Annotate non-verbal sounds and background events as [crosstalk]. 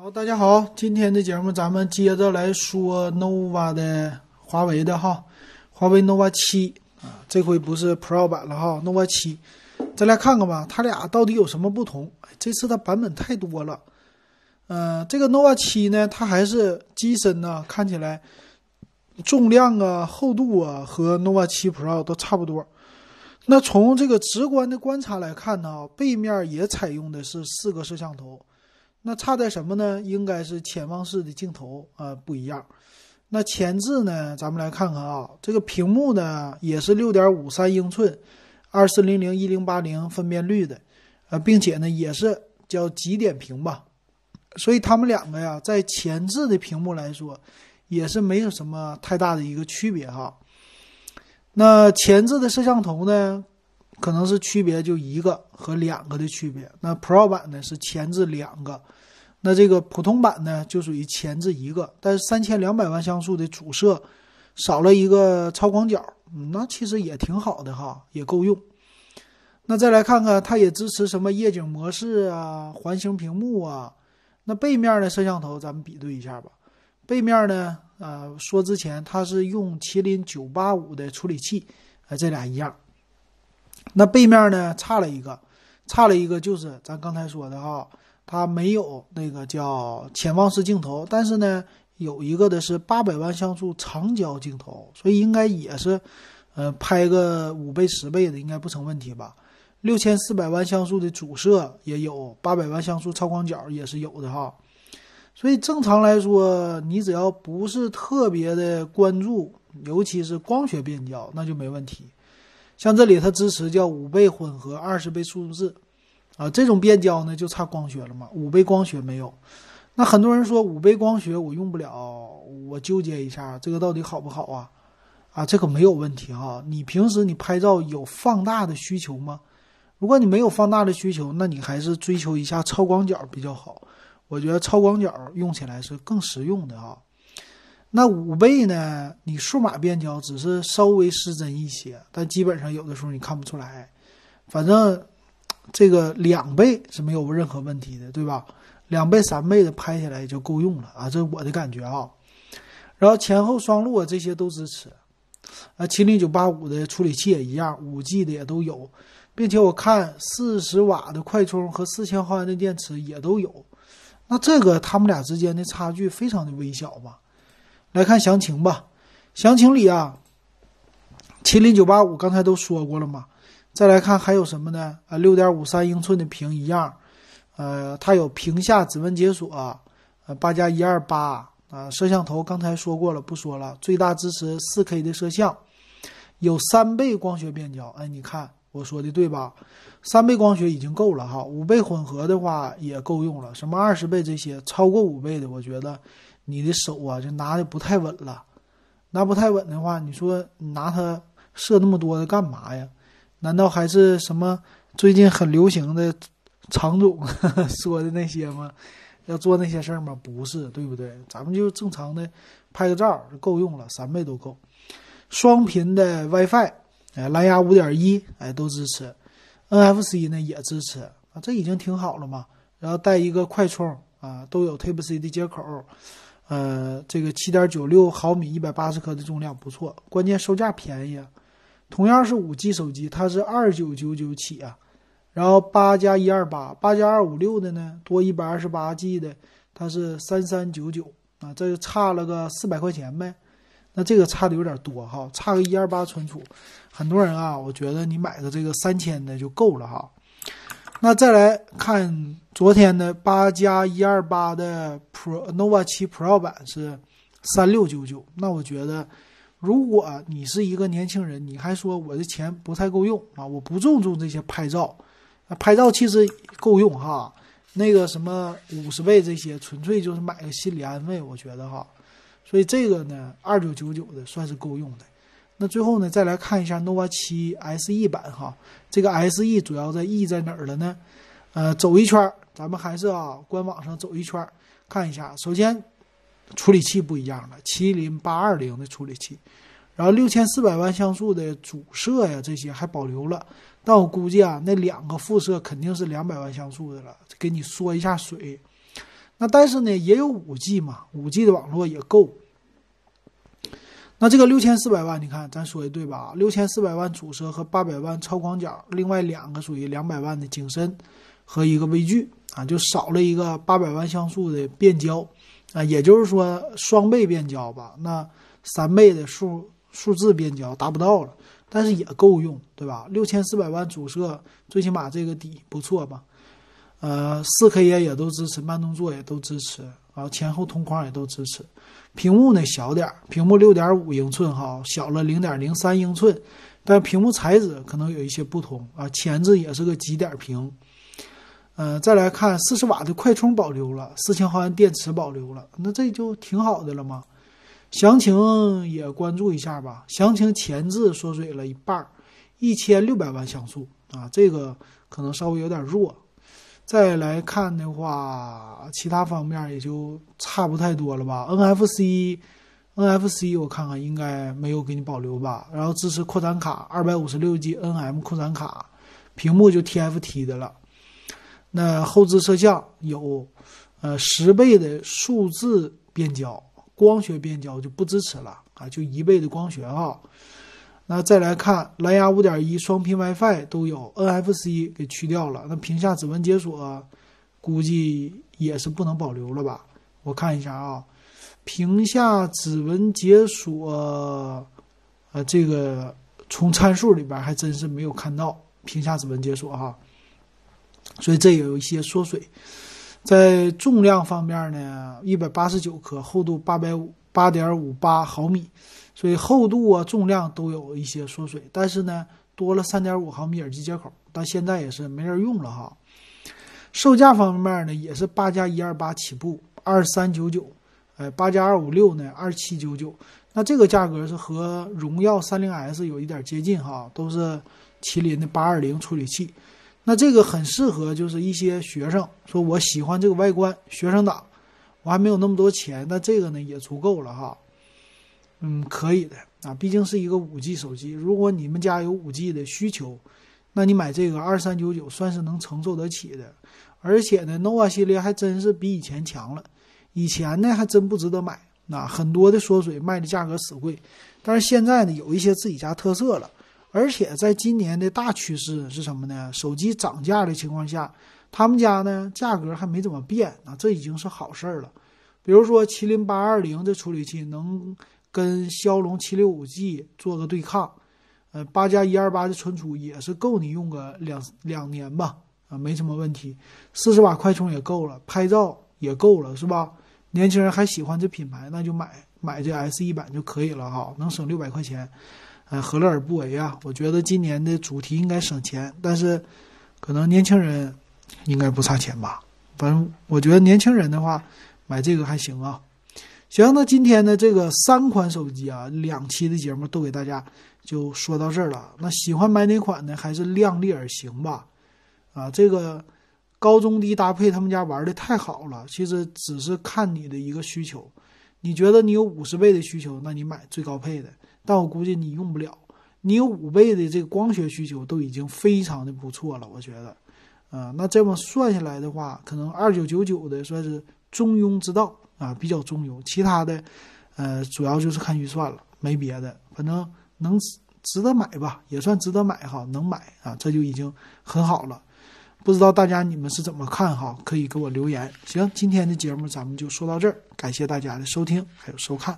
好，大家好，今天的节目咱们接着来说 nova 的华为的哈，华为 nova 七啊，这回不是 Pro 版了哈，nova 七，再来看看吧，它俩到底有什么不同？这次它版本太多了，嗯，这个 nova 七呢，它还是机身呢，看起来重量啊、厚度啊和 nova 七 Pro 都差不多。那从这个直观的观察来看呢，背面也采用的是四个摄像头。那差在什么呢？应该是潜望式的镜头啊不一样。那前置呢？咱们来看看啊，这个屏幕呢也是六点五三英寸，二四零零一零八零分辨率的，呃，并且呢也是叫极点屏吧。所以他们两个呀，在前置的屏幕来说，也是没有什么太大的一个区别哈。那前置的摄像头呢？可能是区别就一个和两个的区别。那 Pro 版呢是前置两个，那这个普通版呢就属于前置一个，但是三千两百万像素的主摄少了一个超广角，那其实也挺好的哈，也够用。那再来看看，它也支持什么夜景模式啊、环形屏幕啊。那背面的摄像头咱们比对一下吧。背面呢，呃，说之前它是用麒麟九八五的处理器，呃，这俩一样。那背面呢差了一个，差了一个就是咱刚才说的哈，它没有那个叫潜望式镜头，但是呢有一个的是八百万像素长焦镜头，所以应该也是，呃，拍个五倍十倍的应该不成问题吧？六千四百万像素的主摄也有，八百万像素超广角也是有的哈，所以正常来说，你只要不是特别的关注，尤其是光学变焦，那就没问题。像这里它支持叫五倍混合二十倍数字，啊，这种变焦呢就差光学了嘛，五倍光学没有。那很多人说五倍光学我用不了，我纠结一下，这个到底好不好啊？啊，这个没有问题哈。你平时你拍照有放大的需求吗？如果你没有放大的需求，那你还是追求一下超广角比较好。我觉得超广角用起来是更实用的哈。那五倍呢？你数码变焦只是稍微失真一些，但基本上有的时候你看不出来。反正这个两倍是没有任何问题的，对吧？两倍、三倍的拍下来就够用了啊，这是我的感觉啊。然后前后双录啊，这些都支持。啊，麒麟九八五的处理器也一样，五 G 的也都有，并且我看四十瓦的快充和四千毫安的电池也都有。那这个他们俩之间的差距非常的微小吧？来看详情吧，详情里啊，麒麟九八五刚才都说过了嘛。再来看还有什么呢？啊，六点五三英寸的屏一样，呃，它有屏下指纹解锁，呃，八加一二八啊。摄像头刚才说过了，不说了。最大支持四 K 的摄像，有三倍光学变焦。哎，你看我说的对吧？三倍光学已经够了哈，五倍混合的话也够用了。什么二十倍这些，超过五倍的，我觉得。你的手啊，就拿的不太稳了。拿不太稳的话，你说你拿它射那么多的干嘛呀？难道还是什么最近很流行的常总 [laughs] 说的那些吗？要做那些事儿吗？不是，对不对？咱们就正常的拍个照就够用了，三倍都够。双频的 WiFi，哎，蓝牙五点一，哎，都支持。NFC 呢也支持啊，这已经挺好了嘛。然后带一个快充啊，都有 Type C 的接口。呃，这个七点九六毫米，一百八十克的重量不错，关键售价便宜啊。同样是五 G 手机，它是二九九九起啊。然后八加一二八，八加二五六的呢，多一百二十八 G 的，它是三三九九啊，这就差了个四百块钱呗。那这个差的有点多哈，差个一二八存储，很多人啊，我觉得你买个这个三千的就够了哈。那再来看昨天的八加一二八的 Pro Nova 七 Pro 版是三六九九。那我觉得，如果你是一个年轻人，你还说我的钱不太够用啊，我不注重这些拍照，拍照其实够用哈。那个什么五十倍这些，纯粹就是买个心理安慰，我觉得哈。所以这个呢，二九九九的算是够用的。那最后呢，再来看一下 nova 七 SE 版哈，这个 SE 主要在 E 在哪儿了呢？呃，走一圈，咱们还是啊官网上走一圈看一下。首先，处理器不一样了，麒麟八二零的处理器，然后六千四百万像素的主摄呀，这些还保留了。但我估计啊，那两个副摄肯定是两百万像素的了，给你缩一下水。那但是呢，也有五 G 嘛，五 G 的网络也够。那这个六千四百万，你看咱说的对吧？六千四百万主摄和八百万超广角，另外两个属于两百万的景深和一个微距啊，就少了一个八百万像素的变焦啊，也就是说双倍变焦吧。那三倍的数数字变焦达不到了，但是也够用，对吧？六千四百万主摄，最起码这个底不错吧？呃，四 K 也也都支持，慢动作也都支持，然后前后同框也都支持。屏幕呢小点儿，屏幕六点五英寸哈，小了零点零三英寸，但屏幕材质可能有一些不同啊。前置也是个极点屏。呃，再来看四十瓦的快充保留了，四千毫安电池保留了，那这就挺好的了吗？详情也关注一下吧。详情前置缩水了一半，一千六百万像素啊，这个可能稍微有点弱。再来看的话，其他方面也就差不太多了吧。NFC，NFC 我看看应该没有给你保留吧。然后支持扩展卡，二百五十六 G NM 扩展卡，屏幕就 TFT 的了。那后置摄像有，呃，十倍的数字变焦，光学变焦就不支持了啊，就一倍的光学啊。那再来看蓝牙五点一双频 WiFi 都有，NFC 给去掉了。那屏下指纹解锁估计也是不能保留了吧？我看一下啊，屏下指纹解锁，呃，这个从参数里边还真是没有看到屏下指纹解锁哈。所以这也有一些缩水。在重量方面呢，一百八十九克，厚度八百五八点五八毫米。所以厚度啊、重量都有一些缩水，但是呢，多了三点五毫米耳机接口，但现在也是没人用了哈。售价方面呢，也是八加一二八起步，二三九九，哎，八加二五六呢，二七九九。那这个价格是和荣耀三零 S 有一点接近哈，都是麒麟的八二零处理器。那这个很适合就是一些学生，说我喜欢这个外观，学生党，我还没有那么多钱，那这个呢也足够了哈。嗯，可以的啊，毕竟是一个五 G 手机。如果你们家有五 G 的需求，那你买这个二三九九算是能承受得起的。而且呢，nova 系列还真是比以前强了。以前呢还真不值得买，那很多的缩水卖的价格死贵。但是现在呢，有一些自己家特色了。而且在今年的大趋势是什么呢？手机涨价的情况下，他们家呢价格还没怎么变啊，这已经是好事儿了。比如说麒麟八二零的处理器能。跟骁龙七六五 G 做个对抗，呃，八加一二八的存储也是够你用个两两年吧，啊，没什么问题。四十瓦快充也够了，拍照也够了，是吧？年轻人还喜欢这品牌，那就买买这 S 一版就可以了哈，能省六百块钱，呃，何乐而不为啊？我觉得今年的主题应该省钱，但是可能年轻人应该不差钱吧？反正我觉得年轻人的话买这个还行啊。行，那今天的这个三款手机啊，两期的节目都给大家就说到这儿了。那喜欢买哪款呢？还是量力而行吧。啊，这个高中低搭配，他们家玩的太好了。其实只是看你的一个需求。你觉得你有五十倍的需求，那你买最高配的。但我估计你用不了。你有五倍的这个光学需求，都已经非常的不错了。我觉得，啊，那这么算下来的话，可能二九九九的算是中庸之道。啊，比较中庸，其他的，呃，主要就是看预算了，没别的，反正能值得买吧，也算值得买哈，能买啊，这就已经很好了。不知道大家你们是怎么看哈？可以给我留言。行，今天的节目咱们就说到这儿，感谢大家的收听还有收看。